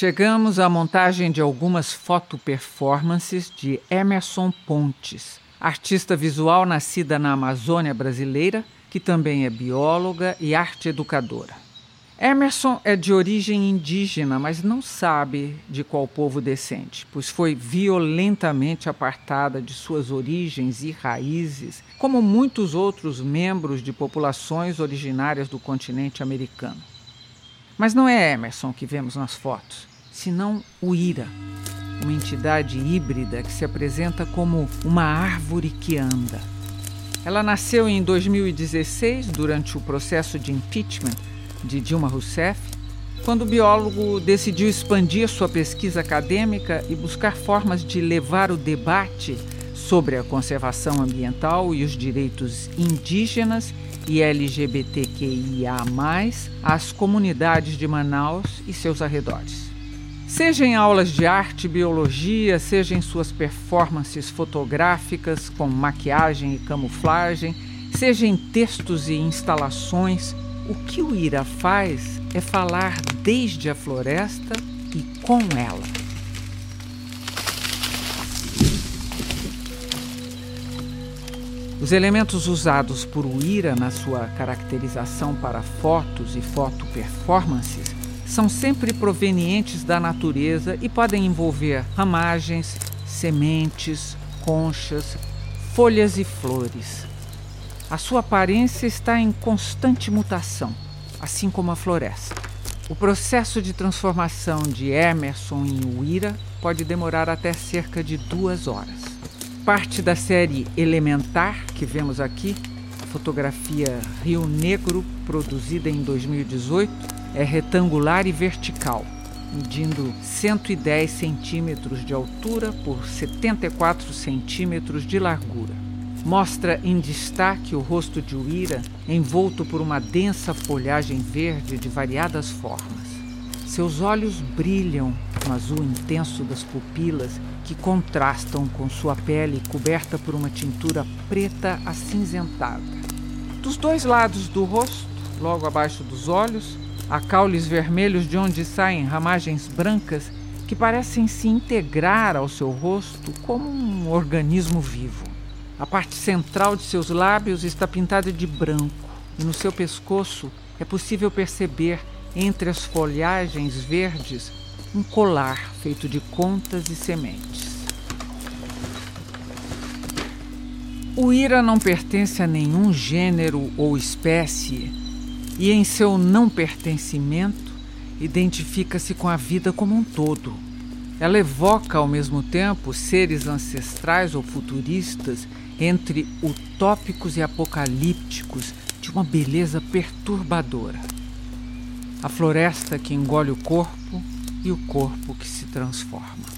Chegamos à montagem de algumas foto-performances de Emerson Pontes, artista visual nascida na Amazônia brasileira, que também é bióloga e arte educadora. Emerson é de origem indígena, mas não sabe de qual povo descende, pois foi violentamente apartada de suas origens e raízes, como muitos outros membros de populações originárias do continente americano. Mas não é Emerson que vemos nas fotos, senão o Ira, uma entidade híbrida que se apresenta como uma árvore que anda. Ela nasceu em 2016, durante o processo de impeachment de Dilma Rousseff, quando o biólogo decidiu expandir sua pesquisa acadêmica e buscar formas de levar o debate sobre a conservação ambiental e os direitos indígenas e LGBTQIA, às comunidades de Manaus e seus arredores. Seja em aulas de arte e biologia, seja em suas performances fotográficas com maquiagem e camuflagem, seja em textos e instalações, o que o Ira faz é falar desde a floresta e com ela. Os elementos usados por Uira na sua caracterização para fotos e foto-performances são sempre provenientes da natureza e podem envolver ramagens, sementes, conchas, folhas e flores. A sua aparência está em constante mutação, assim como a floresta. O processo de transformação de Emerson em Uira pode demorar até cerca de duas horas parte da série Elementar, que vemos aqui, fotografia Rio Negro, produzida em 2018, é retangular e vertical, medindo 110 centímetros de altura por 74 centímetros de largura. Mostra em destaque o rosto de Uira, envolto por uma densa folhagem verde de variadas formas. Seus olhos brilham no azul intenso das pupilas que contrastam com sua pele coberta por uma tintura preta acinzentada. Dos dois lados do rosto, logo abaixo dos olhos, há caules vermelhos de onde saem ramagens brancas que parecem se integrar ao seu rosto como um organismo vivo. A parte central de seus lábios está pintada de branco e no seu pescoço é possível perceber, entre as folhagens verdes, um colar feito de contas e sementes. O ira não pertence a nenhum gênero ou espécie e, em seu não pertencimento, identifica-se com a vida como um todo. Ela evoca ao mesmo tempo seres ancestrais ou futuristas entre utópicos e apocalípticos de uma beleza perturbadora. A floresta que engole o corpo e o corpo que se transforma.